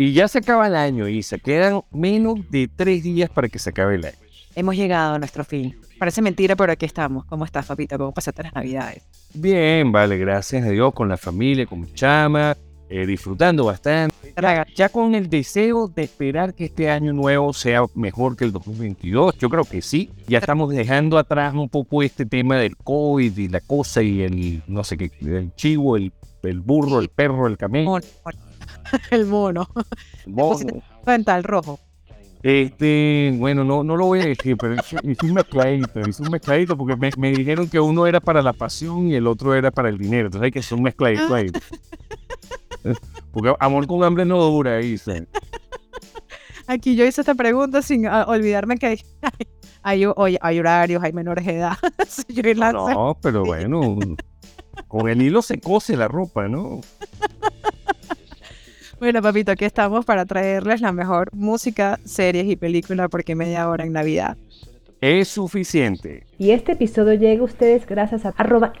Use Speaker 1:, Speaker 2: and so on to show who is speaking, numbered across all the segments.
Speaker 1: Y ya se acaba el año, y se Quedan menos de tres días para que se acabe el año.
Speaker 2: Hemos llegado a nuestro fin. Parece mentira, pero aquí estamos. ¿Cómo estás, papito? ¿Cómo pasaste las navidades?
Speaker 1: Bien, vale, gracias a Dios, con la familia, con mi chama, eh, disfrutando bastante. Ya con el deseo de esperar que este año nuevo sea mejor que el 2022, yo creo que sí. Ya estamos dejando atrás un poco este tema del COVID y la cosa y el, no sé qué, el chivo, el, el burro, el perro, el camello.
Speaker 2: el mono. El mono. el rojo.
Speaker 1: Este, bueno, no, no lo voy a decir, pero hice un mezcladito, hice un mezcladito porque me, me, dijeron que uno era para la pasión y el otro era para el dinero. Entonces hay que hacer un mezcladito ahí. Porque amor con hambre no dura, dice.
Speaker 2: Aquí yo hice esta pregunta sin ah, olvidarme que hay, hay, hay, horarios, hay menores de edad.
Speaker 1: no, pero bueno, con el hilo se cose la ropa, ¿no?
Speaker 2: Bueno, papito, aquí estamos para traerles la mejor música, series y películas porque media hora en Navidad.
Speaker 1: Es suficiente.
Speaker 2: Y este episodio llega a ustedes gracias a arroba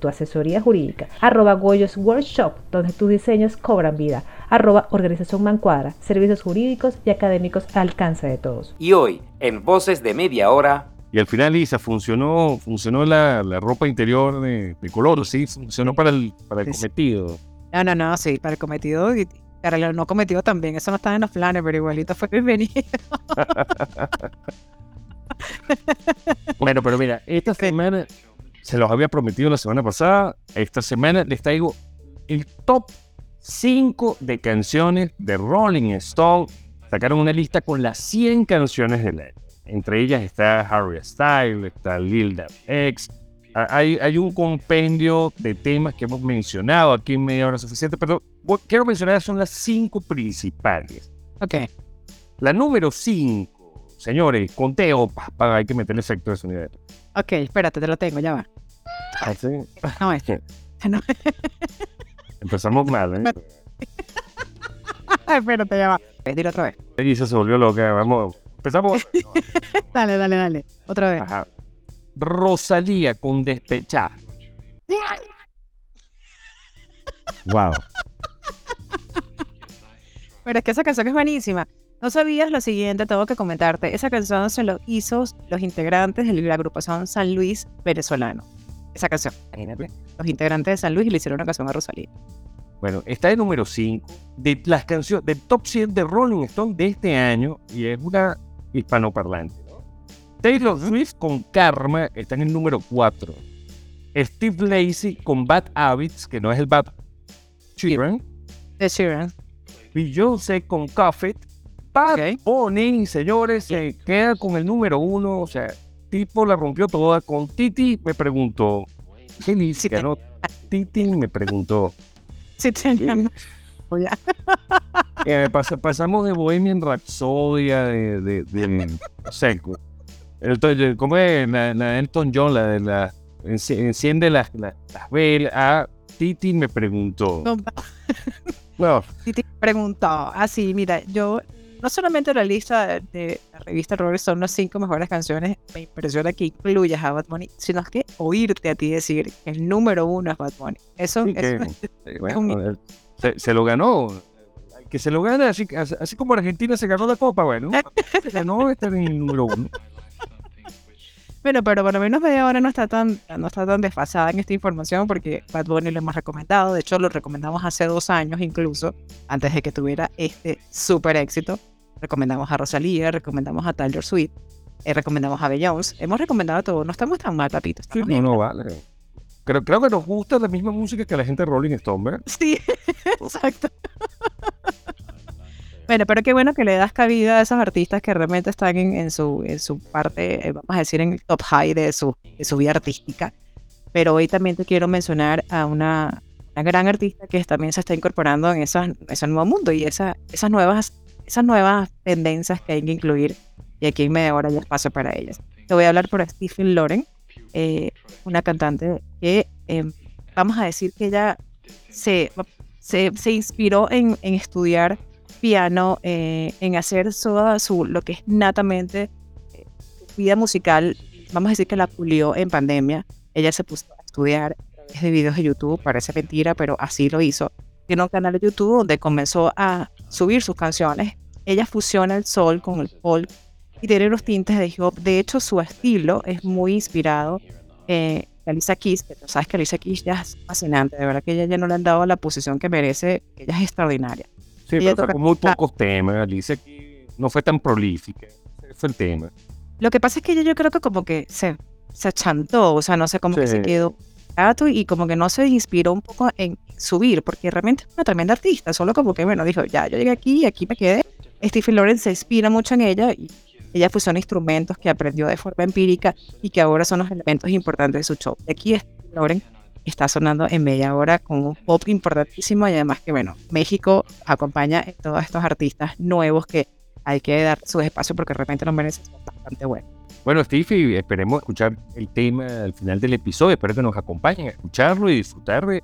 Speaker 2: tu asesoría jurídica, arroba Goyos Workshop, donde tus diseños cobran vida, arroba Organización Mancuadra, servicios jurídicos y académicos al alcance de todos.
Speaker 3: Y hoy, en Voces de Media Hora,
Speaker 1: y al final, Lisa, funcionó, funcionó la, ropa interior de, color, sí, funcionó para el, para el cometido.
Speaker 2: No, no, no, sí, para el cometido y para el no cometido también. Eso no estaba en los planes, pero igualito fue bienvenido.
Speaker 1: bueno, pero mira, esta semana se los había prometido la semana pasada. Esta semana les traigo el top 5 de canciones de Rolling Stone. Sacaron una lista con las 100 canciones del año. Entre ellas está Harry Styles, está Lil Nas X, hay, un compendio de temas que hemos mencionado aquí en media hora suficiente, pero quiero mencionar son las cinco principales.
Speaker 2: Ok.
Speaker 1: La número cinco, señores, conteo, para hay que meter el efecto de sonido.
Speaker 2: Ok, espérate, te lo tengo, ya va.
Speaker 1: ¿Ah, sí?
Speaker 2: No, este. No.
Speaker 1: Empezamos mal, ¿eh?
Speaker 2: espérate, ya va. Dilo otra vez.
Speaker 1: Y se volvió loca, vamos. Empezamos.
Speaker 2: dale, dale, dale. Otra vez. Ajá.
Speaker 1: Rosalía con despechar. wow.
Speaker 2: Pero es que esa canción es buenísima. No sabías lo siguiente, tengo que comentarte. Esa canción se lo hizo los integrantes de la agrupación San Luis venezolano. Esa canción, imagínate. Los integrantes de San Luis le hicieron una canción a Rosalía.
Speaker 1: Bueno, está de número 5 de las canciones del top 100 de Rolling Stone de este año y es una hispanoparlante. Taylor Swift con Karma está en el número 4. Steve Lacey con Bad Habits, que no es el Bad Sheeran.
Speaker 2: De Sheeran.
Speaker 1: Beyoncé con Coffee. Bad okay. Bunny, señores, se queda con el número 1. O sea, tipo la rompió toda. Con Titi me preguntó. ¿Qué dice? no? Titi me preguntó.
Speaker 2: Sí, tenían.
Speaker 1: Eh, pasamos de Bohemian Rhapsody de, de, de, el, ¿Cómo es? La, la, Elton John, la de la. Enciende las, las, velas. Ah, Titi me preguntó.
Speaker 2: No. Titi preguntó. Ah, sí, mira, yo. No solamente la lista de la revista Rolling son las cinco mejores canciones, me impresiona que incluyas a Bad Bunny, sino es que oírte a ti decir que el número uno es Bad Bunny. Eso,
Speaker 1: se, lo ganó que se lo gana, así, así como Argentina se ganó la copa, bueno, se ganó estar en el número uno.
Speaker 2: Bueno, pero por lo menos media hora no está tan, no está tan desfasada en esta información porque Bad Bunny lo hemos recomendado. De hecho, lo recomendamos hace dos años incluso, antes de que tuviera este súper éxito. Recomendamos a Rosalía, recomendamos a Taylor Swift, eh, recomendamos a Beyoncé. Hemos recomendado todo. No estamos tan mal, papito.
Speaker 1: Sí, no, no, vale. Creo, creo que nos gusta la misma música que la gente de Rolling Stone, ¿verdad?
Speaker 2: Sí, exacto. Bueno, pero qué bueno que le das cabida a esos artistas que realmente están en, su, en su parte, eh, vamos a decir, en el top high de su, de su vida artística. Pero hoy también te quiero mencionar a una una gran artista que también se está incorporando en esa, ese nuevo mundo y esa, esas, nuevas, esas nuevas tendencias que hay que incluir. Y aquí en media hora ya espacio para ellas. Te voy a hablar por Stephen Loren, eh, una cantante que em, vamos a decir que ella se, se, se inspiró en, en, estudiar piano, eh, en hacer su, su, lo que es natamente eh, vida musical, vamos a decir que la pulió en pandemia. Ella se puso a estudiar de videos de YouTube, parece mentira, pero así lo hizo. Tiene un canal de YouTube donde comenzó a subir sus canciones. Ella fusiona el sol con el folk y tiene unos tintes de hip hop. De hecho, su estilo es muy inspirado en Alicia Keys, tú sabes que Alicia Keys ya es fascinante, de verdad que ella ya no le han dado la posición que merece, ella es extraordinaria.
Speaker 1: Sí, pero toca... muy pocos temas, Alicia Keys no fue tan prolífica, ese fue el tema.
Speaker 2: Lo que pasa es que ella yo creo que como que se, se achantó, o sea, no sé, cómo que se quedó y como que no se inspiró un poco en subir, porque realmente es una tremenda artista, solo como que, bueno, dijo, ya, yo llegué aquí y aquí me quedé. Stephen Lawrence se inspira mucho en ella y ella fusiona instrumentos que aprendió de forma empírica y que ahora son los elementos importantes de su show. Y aquí Stephen Lawrence está sonando en media hora con un pop importantísimo y además que, bueno, México acompaña a todos estos artistas nuevos que hay que dar su espacio porque realmente los merecen bastante buenos.
Speaker 1: Bueno, Steve, esperemos escuchar el tema al final del episodio. Espero que nos acompañen a escucharlo y disfrutar de,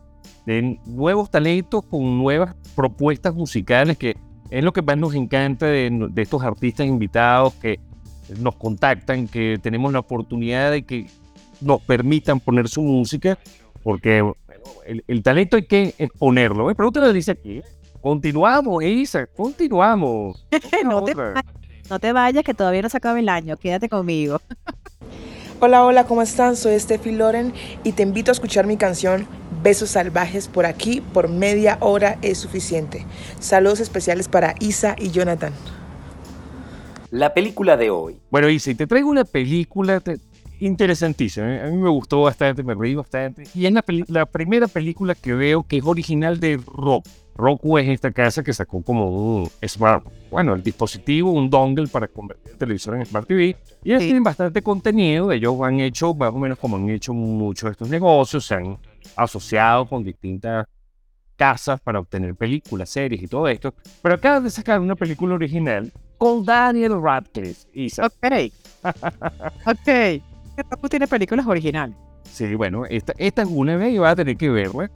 Speaker 1: nuevos talentos con nuevas propuestas musicales, que es lo que más nos encanta de, estos artistas invitados que nos contactan, que tenemos la oportunidad de que nos permitan poner su música, porque el, talento hay que exponerlo. ¿eh? Pregúntale, dice aquí. Continuamos, Isa, continuamos.
Speaker 2: no, te, no te vayas, que todavía no se acaba el año. Quédate conmigo.
Speaker 4: Hola, hola, ¿cómo están? Soy Steffi Loren y te invito a escuchar mi canción Besos Salvajes por aquí, por media hora es suficiente. Saludos especiales para Isa y Jonathan.
Speaker 3: La película de hoy.
Speaker 1: Bueno, Isa, te traigo una película. ¿Eh? A mí me gustó bastante, me reí bastante. Y es la, la primera película que veo que es original de rock. Roku es esta casa que sacó como un smart, bueno, el dispositivo, un dongle para convertir el televisor en Smart TV. Y ellos tienen bastante contenido. Ellos han hecho, más o menos como han hecho muchos de estos negocios, se han asociado con distintas casas para obtener películas, series y todo esto. Pero acaban de sacar una película original con Daniel Radcliffe. Isa.
Speaker 2: Ok. ok. Roku tiene películas originales.
Speaker 1: Sí, bueno, esta, esta es una vez y va a tener que verla.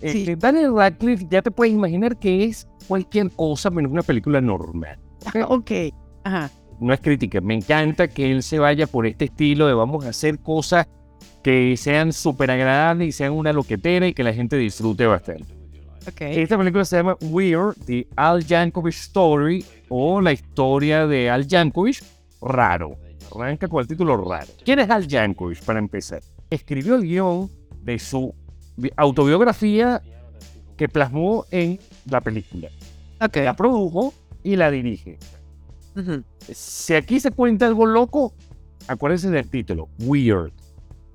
Speaker 1: Este, Daniel Radcliffe ya te puedes imaginar que es cualquier cosa menos una película normal.
Speaker 2: ok. Ajá.
Speaker 1: No es crítica, me encanta que él se vaya por este estilo de vamos a hacer cosas que sean súper agradables y sean una loquetera y que la gente disfrute bastante.
Speaker 2: Okay.
Speaker 1: Esta película se llama Weird, The Al Yankovic Story o la historia de Al Yankovic raro. Arranca con el título raro. ¿Quién es Al Yankovic para empezar? Escribió el guion de su autobiografía que plasmó en la película.
Speaker 2: Okay.
Speaker 1: La produjo y la dirige. Si aquí se cuenta algo loco, acuérdense del título, Weird.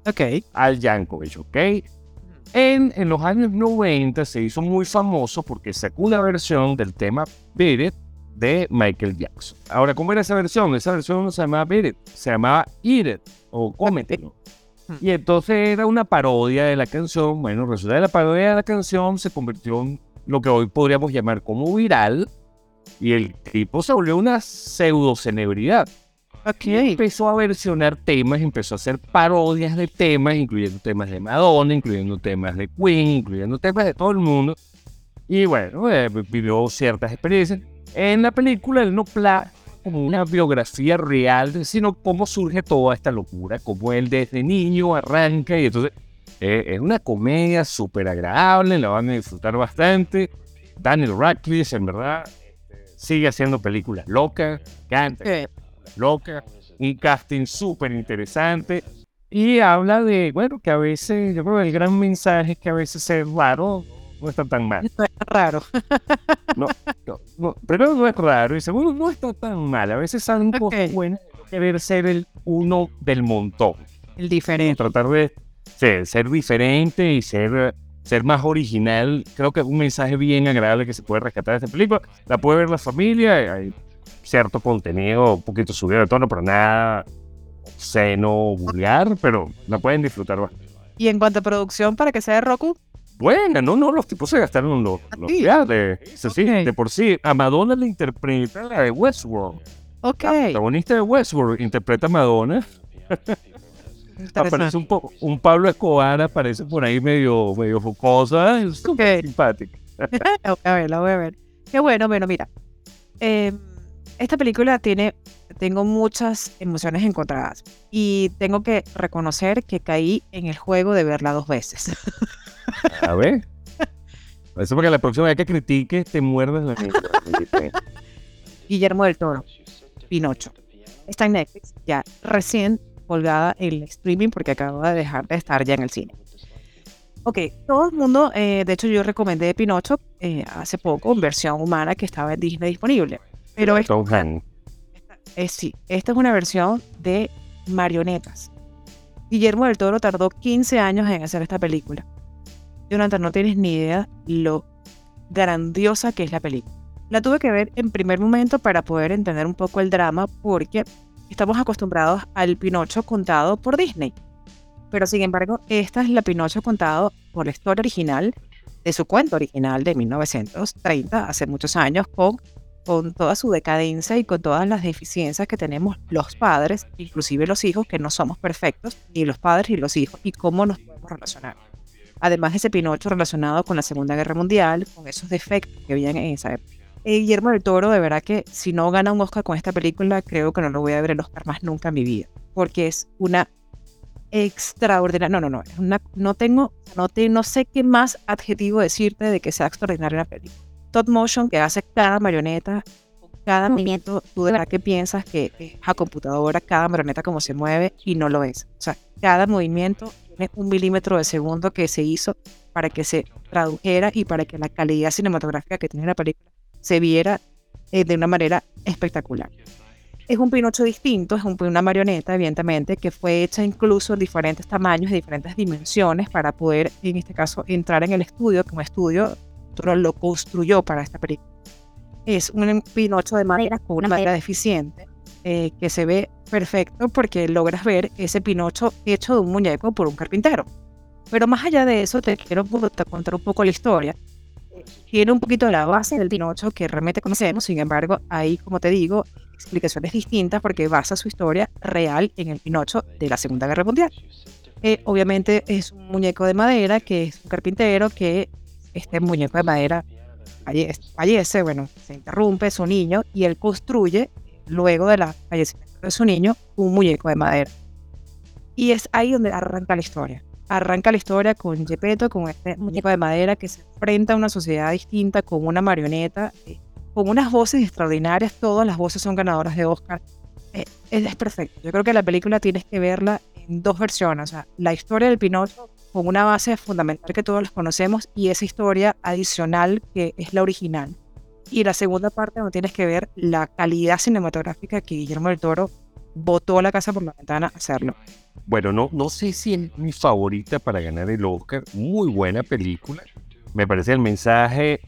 Speaker 2: Ok.
Speaker 1: Al Yankovic, ¿ok? En, en, los años 90 se hizo muy famoso porque sacó una versión del tema Beat de Michael Jackson. Ahora, ¿cómo era esa versión? Esa versión no se llamaba Beat se llamaba Eat o Cómetelo. Y entonces era una parodia de la canción. Bueno, resulta que la parodia de la canción se convirtió en lo que hoy podríamos llamar como viral. Y el tipo se volvió una pseudo celebridad.
Speaker 2: Okay.
Speaker 1: Empezó a versionar temas, empezó a hacer parodias de temas, incluyendo temas de Madonna, incluyendo temas de Queen, incluyendo temas de todo el mundo. Y bueno, eh, vivió ciertas experiencias. En la película él no, pla como una biografía real, sino cómo surge toda esta locura, cómo él desde niño arranca y entonces eh, es una comedia súper agradable, la van a disfrutar bastante. Daniel Radcliffe, en verdad, este, sigue haciendo películas locas, canta locas, un casting súper interesante y habla de, bueno, que a veces, yo creo que el gran mensaje es que a veces ser raro no está tan mal.
Speaker 2: No es raro.
Speaker 1: No, no, pero no es raro. Y segundo, no está tan mal. A veces salen cosas buenas querer ser el uno del montón.
Speaker 2: El diferente.
Speaker 1: Tratar de ser, ser diferente y ser, ser más original. Creo que es un mensaje bien agradable que se puede rescatar de esta película. La puede ver la familia. Hay cierto contenido un poquito subido de tono, pero nada seno, vulgar, pero la pueden disfrutar bastante.
Speaker 2: Y en cuanto a producción, para que sea de Roku,
Speaker 1: buena, no, no, los tipos se gastaron los, los reales. Sí,
Speaker 2: Ok.
Speaker 1: de por sí, a Madonna la interpreta la de Westworld.
Speaker 2: Ok.
Speaker 1: La protagonista de Westworld interpreta a Madonna. Aparece un, po- un Pablo Escobar, aparece por ahí medio, medio jocosa, es súper
Speaker 2: Ok.
Speaker 1: simpática.
Speaker 2: A ver, la voy a ver. Qué bueno, bueno, mira. eh, esta película tiene, tengo muchas emociones encontradas y tengo que reconocer que caí en el juego de verla dos veces.
Speaker 1: A ver. Eso porque la próxima vez que critiques te muerdes la lengua.
Speaker 2: Guillermo del Toro, Pinocho. Está en Netflix, ya recién colgada en el streaming porque acaba de dejar de estar ya en el cine. Ok, todo el mundo, eh, de hecho yo recomendé Pinocho eh, hace poco en versión humana que estaba en Disney disponible. Pero
Speaker 1: Hanks.
Speaker 2: eh, sí, esta es una versión de marionetas. Guillermo del Toro tardó 15 años en hacer esta película. Jonathan, no tienes ni idea lo grandiosa que es la película. La tuve que ver en primer momento para poder entender un poco el drama porque estamos acostumbrados al Pinocho contado por Disney. Pero sin embargo, esta es la Pinocho contado por la historia original de su cuento original de 1930, hace muchos años, con, con toda su decadencia y con todas las deficiencias que tenemos los padres, inclusive los hijos, que no somos perfectos, ni los padres ni los hijos, y cómo nos podemos relacionar. Además, ese Pinocho relacionado con la Segunda Guerra Mundial, con esos defectos que habían en esa época. Eh, Guillermo del Toro, de verdad que si no gana un Oscar con esta película, creo que no lo voy a ver el Oscar más nunca en mi vida, porque es una extraordinaria. No, no, no, es una, no tengo, no, te, no sé qué más adjetivo decirte de que sea extraordinaria la película. Top motion que hace cada marioneta, cada movimiento, tú de verdad que piensas que es a computadora cada marioneta como se mueve y no lo es. O sea, cada movimiento un milímetro de segundo que se hizo para que se tradujera y para que la calidad cinematográfica que tiene la película se viera eh, de una manera espectacular. Es un Pinocho distinto, es un- una marioneta, evidentemente, que fue hecha incluso en diferentes tamaños y diferentes dimensiones para poder, en este caso, entrar en el estudio, un estudio lo construyó para esta película. Es un Pinocho de madera con una madera deficiente eh, que se ve perfecto porque logras ver ese Pinocho hecho de un muñeco por un carpintero. Pero más allá de eso, te quiero contar un poco la historia. Eh, Tiene un poquito la base del Pinocho que realmente conocemos, sin embargo, hay, como te digo, explicaciones distintas porque basa su historia real en el Pinocho de la Segunda Guerra Mundial. Eh, obviamente es un muñeco de madera que es un carpintero que este muñeco de madera falle- fallece, bueno, se interrumpe su niño y él construye, luego de la fallecimiento de su niño, un muñeco de madera. Y es ahí donde arranca la historia. Arranca la historia con Gepetto, con este muñeco de madera que se enfrenta a una sociedad distinta, con una marioneta, eh, con unas voces extraordinarias. Todas las voces son ganadoras de Oscar. Eh, es, perfecto. Yo creo que la película tienes que verla en dos versiones. La historia del Pinocho con una base fundamental que todos los conocemos y esa historia adicional que es la original. Y la segunda parte donde tienes que ver la calidad cinematográfica que Guillermo del Toro botó la casa por la ventana hacerlo.
Speaker 1: Bueno, no, no sé si es mi favorita para ganar el Oscar. Muy buena película. Me parece el mensaje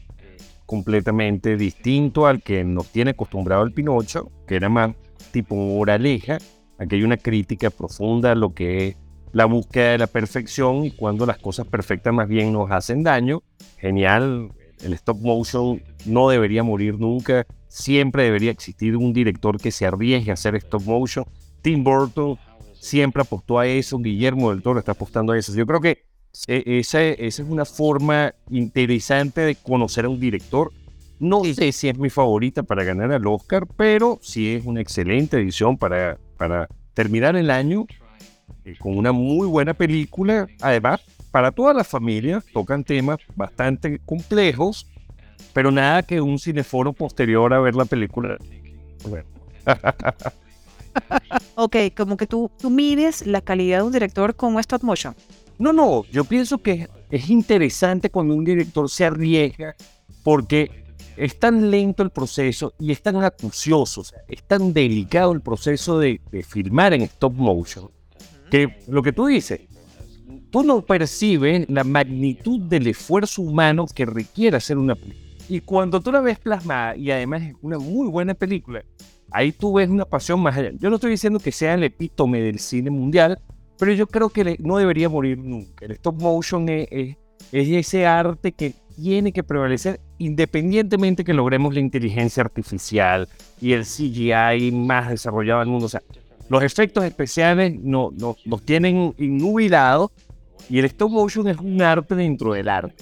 Speaker 1: completamente distinto al que nos tiene acostumbrado el Pinocho, que era más tipo moraleja. Aquí hay una crítica profunda a lo que es la búsqueda de la perfección y cuando las cosas perfectas más bien nos hacen daño. Genial. El stop motion no debería morir nunca. Siempre debería existir un director que se arriesgue a hacer stop motion. Tim Burton siempre apostó a eso, Guillermo del Toro está apostando a eso. Yo creo que eh, esa, esa es una forma interesante de conocer a un director. No sé si es mi favorita para ganar el Oscar, pero sí es una excelente edición para, para terminar el año eh, con una muy buena película. Además, para toda la familia tocan temas bastante complejos, pero nada que un cineforo posterior a ver la película. Bueno,
Speaker 2: Ok, como que tú, tú mides la calidad de un director con un stop motion.
Speaker 1: No, no, yo pienso que es interesante cuando un director se arriesga porque es tan lento el proceso y es tan acucioso, o sea, es tan delicado el proceso de, de filmar en stop motion que lo que tú dices, tú no percibes la magnitud del esfuerzo humano que requiere hacer una película. Y cuando tú la ves plasmada y además es una muy buena película, ahí tú ves una pasión más allá. Yo no estoy diciendo que sea el epítome del cine mundial, pero yo creo que no debería morir nunca. El stop motion es, es- es ese arte que tiene que prevalecer independientemente que logremos la inteligencia artificial y el CGI más desarrollado del mundo. O sea, los efectos especiales no, no, nos tienen innubilados y el stop motion es un arte dentro del arte.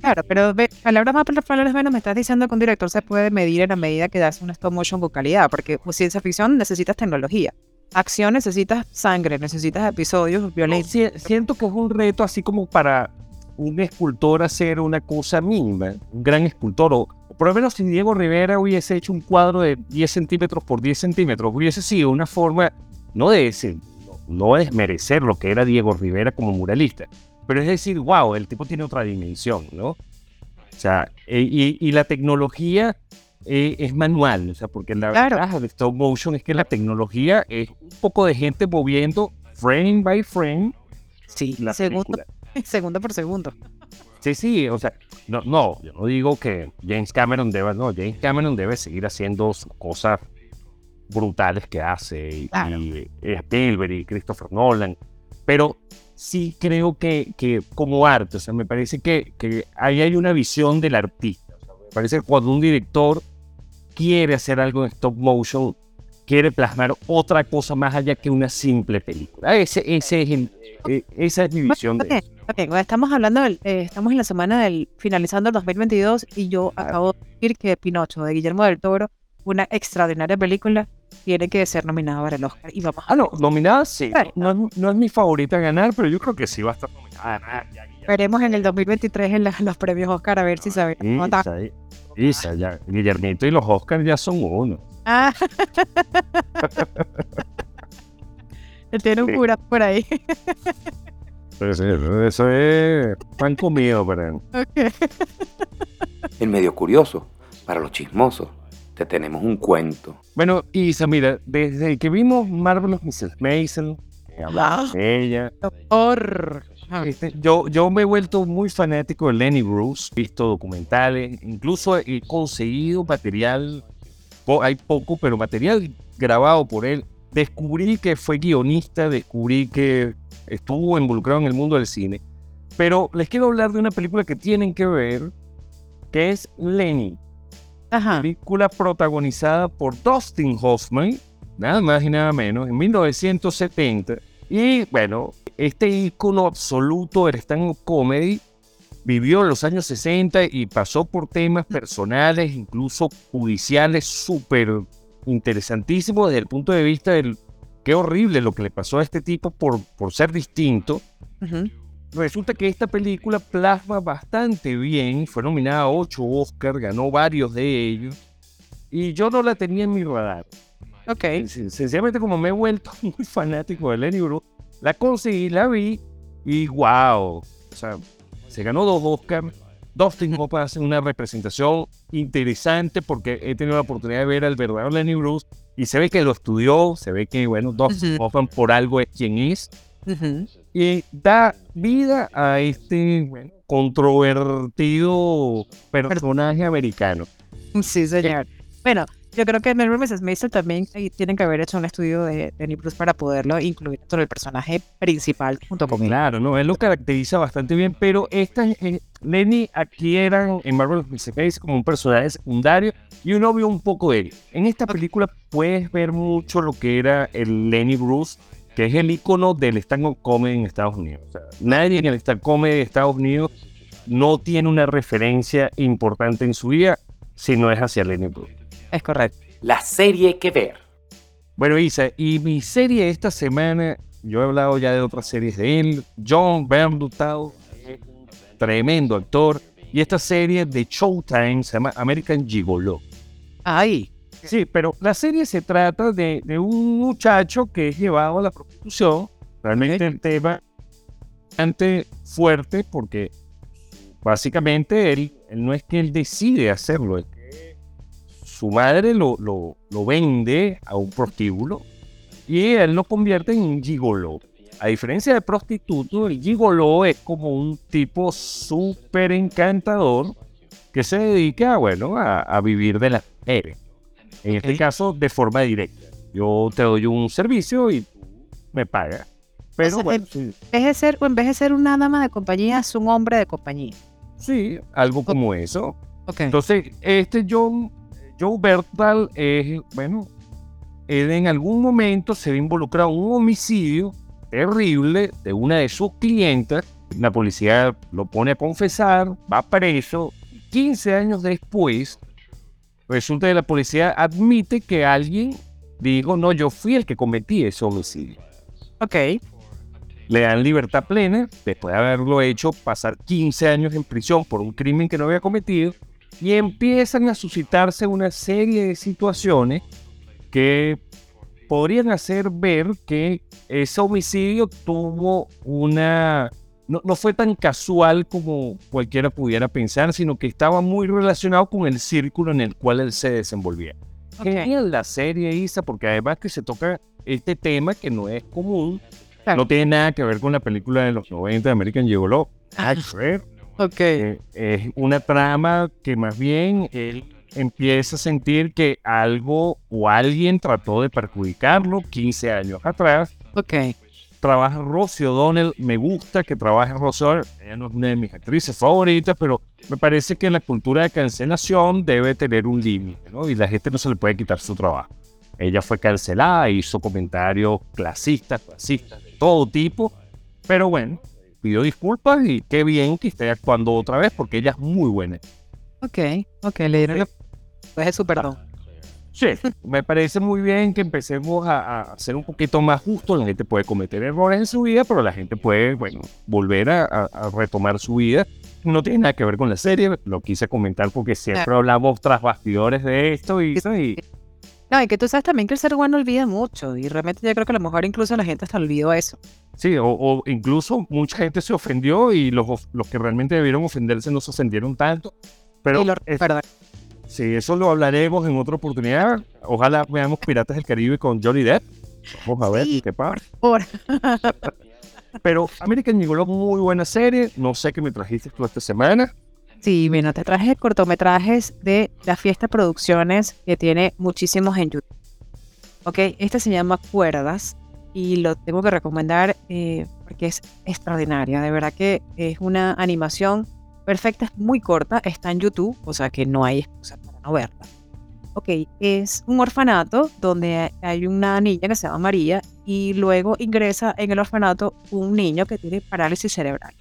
Speaker 2: Claro, pero ve, palabras más, palabras menos, me estás diciendo que un director se puede medir en la medida que das un stop motion con calidad, porque pues, ciencia ficción necesitas tecnología. Acción necesitas sangre, necesitas episodios violentos.
Speaker 1: Si- siento que es un reto así como para un escultor hacer una cosa mínima, un gran escultor. O, por lo menos si Diego Rivera hubiese hecho un cuadro de 10 centímetros por 10 centímetros, hubiese sido una forma, no de decir, no, de desmerecer lo que era Diego Rivera como muralista, pero es decir, wow, el tipo tiene otra dimensión, ¿no? O sea, eh, y, y la tecnología eh, es manual, o sea, porque la
Speaker 2: Claro.
Speaker 1: ventaja de stop motion es que la tecnología es un poco de gente moviendo frame by frame
Speaker 2: Sí,
Speaker 1: la
Speaker 2: segundo, segundo por segundo.
Speaker 1: Sí, sí, o sea, no, no, yo no digo que James Cameron deba, no, James Cameron debe seguir haciendo cosas brutales que hace, y,
Speaker 2: Claro.
Speaker 1: y Spielberg y Christopher Nolan, pero sí creo que, que como arte, o sea, me parece que, que ahí hay una visión del artista, o sea, me parece que cuando un director quiere hacer algo en stop motion, quiere plasmar otra cosa más allá que una simple película. Ese, ese es el- eh, esa es mi visión de
Speaker 2: Ok,
Speaker 1: eso.
Speaker 2: ok, bueno, estamos hablando, del, eh, estamos en la semana del finalizando el 2022 y yo acabo de decir que Pinocho de Guillermo del Toro, una extraordinaria película, tiene que ser nominada para el Oscar. Y vamos a
Speaker 1: Ah, no, nominada sí.
Speaker 2: Claro.
Speaker 1: No, no- no es mi favorita a ganar, pero yo creo que sí va a estar nominada a ganar. Ya, ya.
Speaker 2: veremos en el 2023 en la- los premios Oscar a ver si sabemos.
Speaker 1: Isa, Isa, ya. Guillermito y los Oscars ya son uno.
Speaker 2: Ah. Tiene un cura por ahí.
Speaker 1: Pues, eso es pan comido para.
Speaker 3: En medio curioso, para los chismosos, te tenemos un cuento.
Speaker 1: Bueno, Isa, mira, desde que vimos Marvelous Mrs. Mason, que hablamos de ella,
Speaker 2: Por.
Speaker 1: este, yo, yo me he vuelto muy fanático de Lenny Bruce, he visto documentales, incluso he conseguido material, po- hay poco, pero material grabado por él. Descubrí que fue guionista, descubrí que estuvo involucrado en el mundo del cine, pero les quiero hablar de una película que tienen que ver, que es Lenny,
Speaker 2: Ajá.
Speaker 1: película protagonizada por Dustin Hoffman, nada más y nada menos, en 1970. Y bueno, este ícono absoluto del stand-up comedy vivió en los años 60 y pasó por temas personales, incluso judiciales, súper interesantísimos desde el punto de vista del qué horrible lo que le pasó a este tipo por, por ser distinto.
Speaker 2: Ujú.
Speaker 1: Resulta que esta película plasma bastante bien, fue nominada a 8 Oscars, ganó varios de ellos, y yo no la tenía en mi radar.
Speaker 2: Ok.
Speaker 1: Sen- Sencillamente como me he vuelto muy fanático de Lenny Bruce, la conseguí, la vi, y wow, o sea, se ganó dos Oscars. Dustin Hoffman hace una representación interesante porque he tenido la oportunidad de ver al verdadero Lenny Bruce y se ve que lo estudió, se ve que, bueno, Dustin. Hoffman por algo es quien es
Speaker 2: Ujú.
Speaker 1: Y da vida a este bueno, controvertido personaje americano.
Speaker 2: Sí, señor. Bueno, yo creo que el Mrs. Mason también ahí tienen que haber hecho un estudio de Lenny Bruce para poderlo incluir dentro del personaje principal junto con él.
Speaker 1: Claro, no, él lo caracteriza bastante bien, pero esta eh, Lenny aquí eran en Marvel Mrs. Mason como un personaje secundario y uno vio un poco de él. En esta película puedes ver mucho lo que era el Lenny Bruce, que es el icono del stand-up comedy en Estados Unidos. O sea, nadie en el stand-up comedy de Estados Unidos no tiene una referencia importante en su vida si no es hacia Lenny Bruce.
Speaker 2: Es correcto.
Speaker 3: La serie que ver.
Speaker 1: Bueno, Isa, y mi serie esta semana, yo he hablado ya de otras series de él, John Bernthal, es un tremendo actor, y esta serie de Showtime se llama American Gigolo.
Speaker 2: Ay,
Speaker 1: Sí, pero la serie se trata de, de un muchacho que es llevado a la prostitución, realmente el tema bastante fuerte porque básicamente él, él no es que él decide hacerlo, es que su madre lo, lo, lo vende a un prostíbulo y él lo convierte en un gigolo. A diferencia del prostituto, el gigolo es como un tipo súper encantador que se dedica, bueno, a, a vivir de las mujeres. En este caso, de forma directa. Yo te doy un servicio y me pagas. Pero
Speaker 2: sea,
Speaker 1: bueno,
Speaker 2: en- vez de ser, en vez de ser una dama de compañía, es un hombre de compañía.
Speaker 1: sí, algo como eso. Entonces, este John, Joe Bertal es, bueno, él en algún momento se ve involucrado en un homicidio terrible de una de sus clientas. La policía lo pone a confesar, va preso. y 15 años después, resulta que la policía admite que alguien dijo, no, yo fui el que cometí ese homicidio.
Speaker 2: Ok.
Speaker 1: Le dan libertad plena después de haberlo hecho pasar 15 años en prisión por un crimen que no había cometido y empiezan a suscitarse una serie de situaciones que podrían hacer ver que ese homicidio tuvo una... No, no fue tan casual como cualquiera pudiera pensar, sino que estaba muy relacionado con el círculo en el cual él se desenvolvía.
Speaker 2: Ok.
Speaker 1: Genial la serie, Isa, porque además que se toca este tema que no es común,
Speaker 2: Claro.
Speaker 1: no tiene nada que ver con la película de los 90 de American Gigolo. Ver.
Speaker 2: Ok.
Speaker 1: Eh, es una trama que más bien él empieza a sentir que algo o alguien trató de perjudicarlo 15 años atrás.
Speaker 2: Ok.
Speaker 1: Trabaja Rosie O'Donnell, me gusta que trabaje Rosie O'Donnell, ella no es una de mis actrices favoritas, pero me parece que la cultura de cancelación debe tener un límite, ¿no? Y la gente no se le puede quitar su trabajo. Ella fue cancelada, hizo comentarios clasistas, clasistas, de todo tipo, pero bueno, pidió disculpas y qué bien que esté actuando otra vez porque ella es muy buena.
Speaker 2: Ok. Ok. Le dieron la- pues su perdón.
Speaker 1: Sí, me parece muy bien que empecemos a, a ser un poquito más justos. La gente puede cometer errores en su vida, pero la gente puede, bueno, volver a, retomar su vida. No tiene nada que ver con la serie, lo quise comentar porque siempre hablamos tras bastidores de esto y, y
Speaker 2: No, y que tú sabes también que el ser humano olvida mucho. Y realmente yo creo que a lo mejor incluso la gente hasta olvidó eso.
Speaker 1: sí, o, o incluso mucha gente se ofendió y los, los que realmente debieron ofenderse no se ofendieron tanto. Pero
Speaker 2: lo
Speaker 1: es-
Speaker 2: perdón.
Speaker 1: Sí, eso lo hablaremos en otra oportunidad. Ojalá veamos Piratas del Caribe con Johnny Depp. Vamos a ver
Speaker 2: Sí.
Speaker 1: qué pasa.
Speaker 2: Por-
Speaker 1: Pero American Gigolo, muy buena serie. No sé qué me trajiste tú esta semana.
Speaker 2: Sí, bueno, te traje cortometrajes de la Fiesta Producciones que tiene muchísimos en YouTube. Ok, este se llama Cuerdas y lo tengo que recomendar eh, porque es extraordinaria. De verdad que es una animación perfecta, es muy corta, está en YouTube, o sea que no hay excusa para no verla. Ok, es un orfanato donde hay una niña que se llama María y luego ingresa en el orfanato un niño que tiene parálisis cerebral.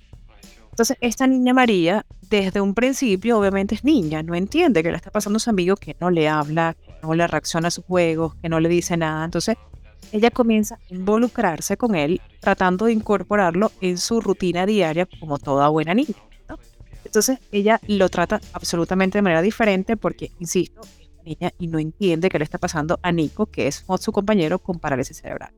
Speaker 2: Entonces, esta niña María, desde un principio, obviamente es niña, no entiende que le está pasando a su amigo, que no le habla, que no le reacciona a sus juegos, que no le dice nada. Entonces, ella comienza a involucrarse con él, tratando de incorporarlo en su rutina diaria como toda buena niña. Entonces, ella lo trata absolutamente de manera diferente porque, insisto, es una niña y no entiende qué le está pasando a Nico, que es su compañero con parálisis cerebral.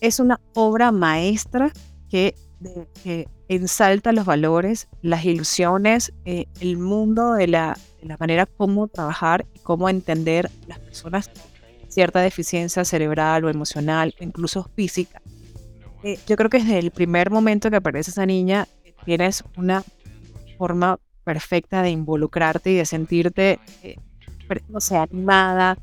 Speaker 2: Es una obra maestra que, de- que ensalta los valores, las ilusiones, eh, el mundo de la, de la manera como trabajar y cómo entender las personas con cierta deficiencia cerebral o emocional, o incluso física. Eh, yo creo que desde el primer momento que aparece esa niña, tienes una forma perfecta de involucrarte y de sentirte, eh, no sé, animada,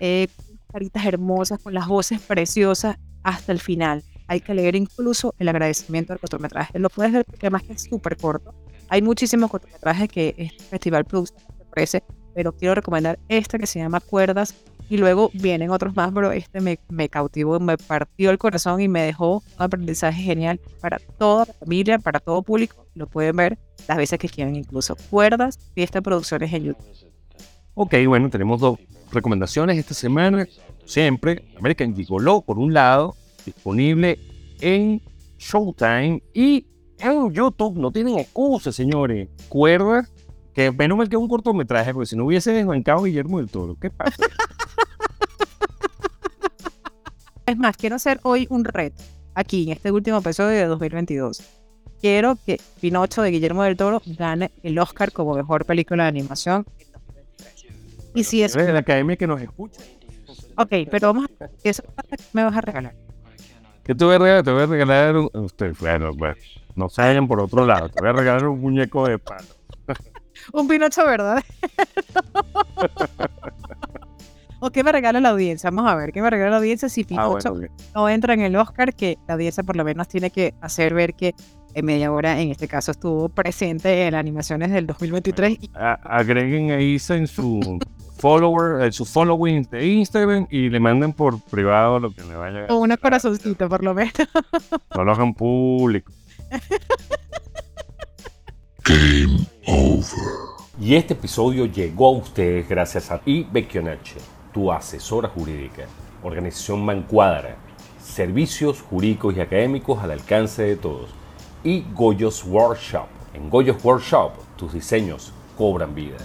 Speaker 2: eh, caritas hermosas, con las voces preciosas hasta el final. Hay que leer incluso el agradecimiento al cortometraje. Lo puedes ver porque además es súper corto. Hay muchísimos cortometrajes que este Festival Plus ofrece, pero quiero recomendar este que se llama Cuerdas y luego vienen otros más, pero este me, me cautivó, me partió el corazón y me dejó un aprendizaje genial para toda la familia, para todo público. Lo pueden ver las veces que quieran, incluso Cuerdas, Fiesta Producciones en YouTube.
Speaker 1: Ok, bueno, tenemos dos recomendaciones esta semana. Siempre, American Gigolo, por un lado, disponible en Showtime y en YouTube. No tienen excusa, señores. Cuerda, que menos mal que es un cortometraje, porque si no hubiese desbancado Guillermo del Toro. ¿Qué pasa?
Speaker 2: Es más, quiero hacer hoy un reto aquí en este último episodio de 2022. Quiero que Pinocho de Guillermo del Toro gane el Oscar como mejor película de animación en 2023. Y si es.
Speaker 1: De la academia que nos escucha.
Speaker 2: Ok, pero vamos a. eso pasa, ¿qué me vas a regalar?
Speaker 1: ¿Qué te voy a regalar? Te voy a regalar un... Usted, bueno, bueno, no se vayan por otro lado. Te voy a regalar un muñeco de palo.
Speaker 2: Un Pinocho, ¿verdad? ¿O qué me regala la audiencia? Vamos a ver, ¿qué me regala la audiencia si
Speaker 1: Ah,
Speaker 2: Pinocho
Speaker 1: bueno, ok.
Speaker 2: no entra en el Oscar? Que la audiencia por lo menos tiene que hacer ver que en media hora, en este caso, estuvo presente en las animaciones del 2023. Y
Speaker 1: A- agreguen a Isa en su follower, en su following de Instagram y le manden por privado lo que le vaya a
Speaker 2: con una corazoncito, por lo menos.
Speaker 1: No lo hagan público.
Speaker 3: Y este episodio llegó a ustedes gracias a IBECIONACHE, tu asesora jurídica, organización Mancuadra, servicios jurídicos y académicos al alcance de todos. Y Goyos Workshop. En Goyos Workshop, tus diseños cobran vida.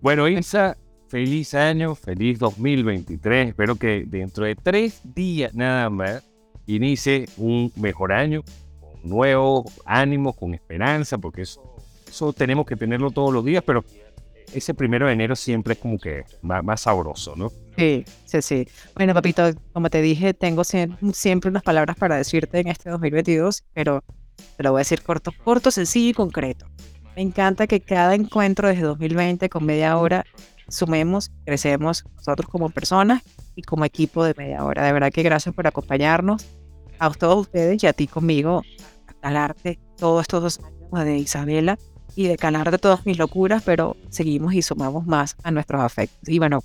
Speaker 1: Bueno, Isa, feliz año, feliz 2023. Espero que dentro de tres días nada más inicie un mejor año, con nuevos ánimos, con esperanza, porque eso, eso tenemos que tenerlo todos los días, pero ese primero de enero siempre es como que más, más sabroso, ¿no?
Speaker 2: Sí, sí, sí. Bueno, papito, como te dije, tengo siem- siempre unas palabras para decirte en este 2022, pero te lo voy a decir corto, corto, sencillo y concreto. Me encanta que cada encuentro desde 2020 con media hora sumemos, crecemos nosotros como personas y como equipo de media hora. De verdad que gracias por acompañarnos, a todos ustedes y a ti conmigo, a calarte todos estos dos años de Isabela y de calarte todas mis locuras, pero seguimos y sumamos más a nuestros afectos. Y bueno,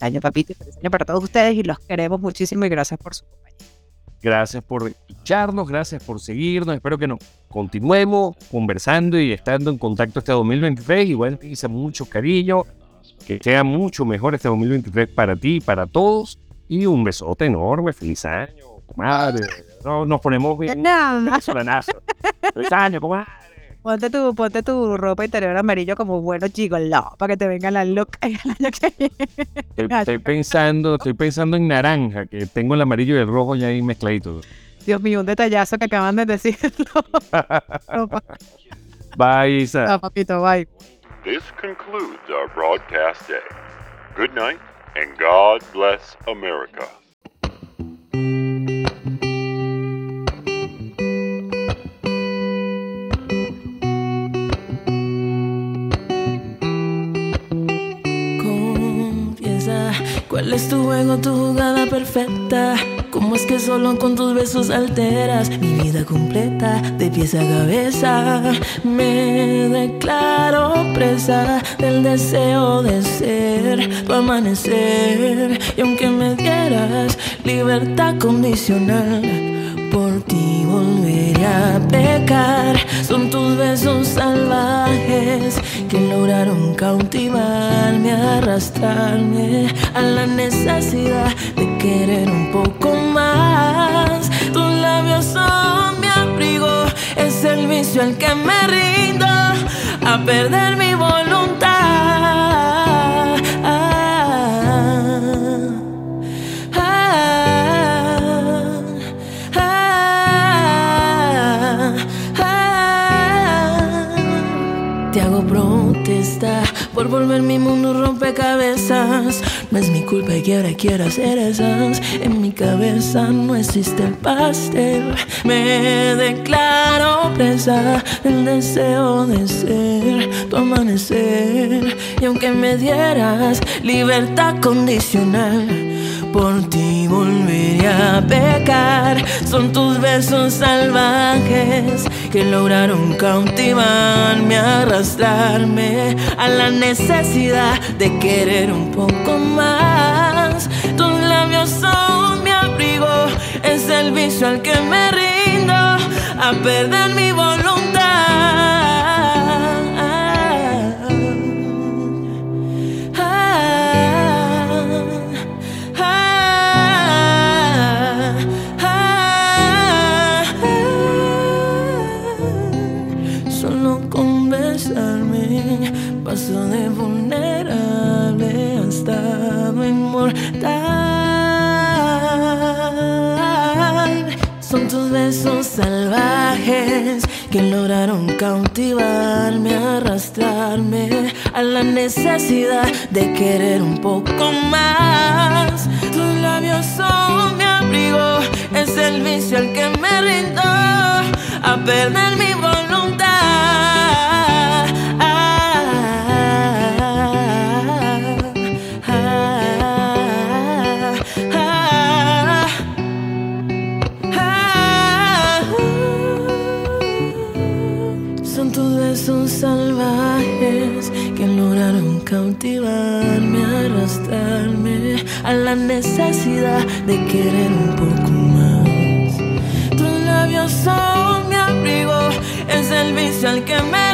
Speaker 2: año, papito, y feliz año para todos ustedes y los queremos muchísimo y gracias por su compañía.
Speaker 1: Gracias por escucharnos, gracias por seguirnos. Espero que nos continuemos conversando y estando en contacto este 2023. Igual te hice mucho cariño, que sea mucho mejor este 2023 para ti y para todos. Y un besote enorme, feliz año, comadre. No, nos ponemos bien.
Speaker 2: Nada.
Speaker 1: solanazo. Feliz año, comadre.
Speaker 2: Ponte tu, ponte tu ropa interior amarillo como bueno gigolo para que te venga la look el año que viene.
Speaker 1: Estoy, estoy pensando, estoy pensando en naranja, que tengo el amarillo y el rojo ya ahí mezcladitos.
Speaker 2: Dios mío, un detallazo que acaban de decirlo.
Speaker 1: Bye, Isa.
Speaker 2: Ah, papito, bye.
Speaker 5: This concludes our broadcast day. Good night, and God bless America.
Speaker 6: Cuál es tu juego, tu jugada perfecta. ¿Cómo es que solo con tus besos alteras mi vida completa de pies a cabeza? Me declaro presa del deseo de ser tu amanecer. Y aunque me dieras libertad condicional, por ti volveré a pecar. Son tus besos salvajes que lograron cautivarme, arrastrarme a la necesidad de querer un poco más. Tus labios son mi abrigo, es el vicio al que me rindo a perder mi voluntad. Por volver mi mundo un rompecabezas. No es mi culpa que ahora quiero hacer esas. En mi cabeza no existe el pastel. Me declaro presa del deseo de ser tu amanecer. Y aunque me dieras libertad condicional. Por ti volvería a pecar. Son tus besos salvajes que lograron cautivarme, arrastrarme a la necesidad de querer un poco más. Tus labios son mi abrigo, es el vicio al que me rindo a perder mi voluntad. Salvajes que lograron cautivarme, arrastrarme a la necesidad de querer un poco más. Tus labios son mi abrigo, es el vicio al que me rindo a perder mi voluntad. La necesidad de querer un poco más. Tus labios son mi abrigo, es el vicio al que me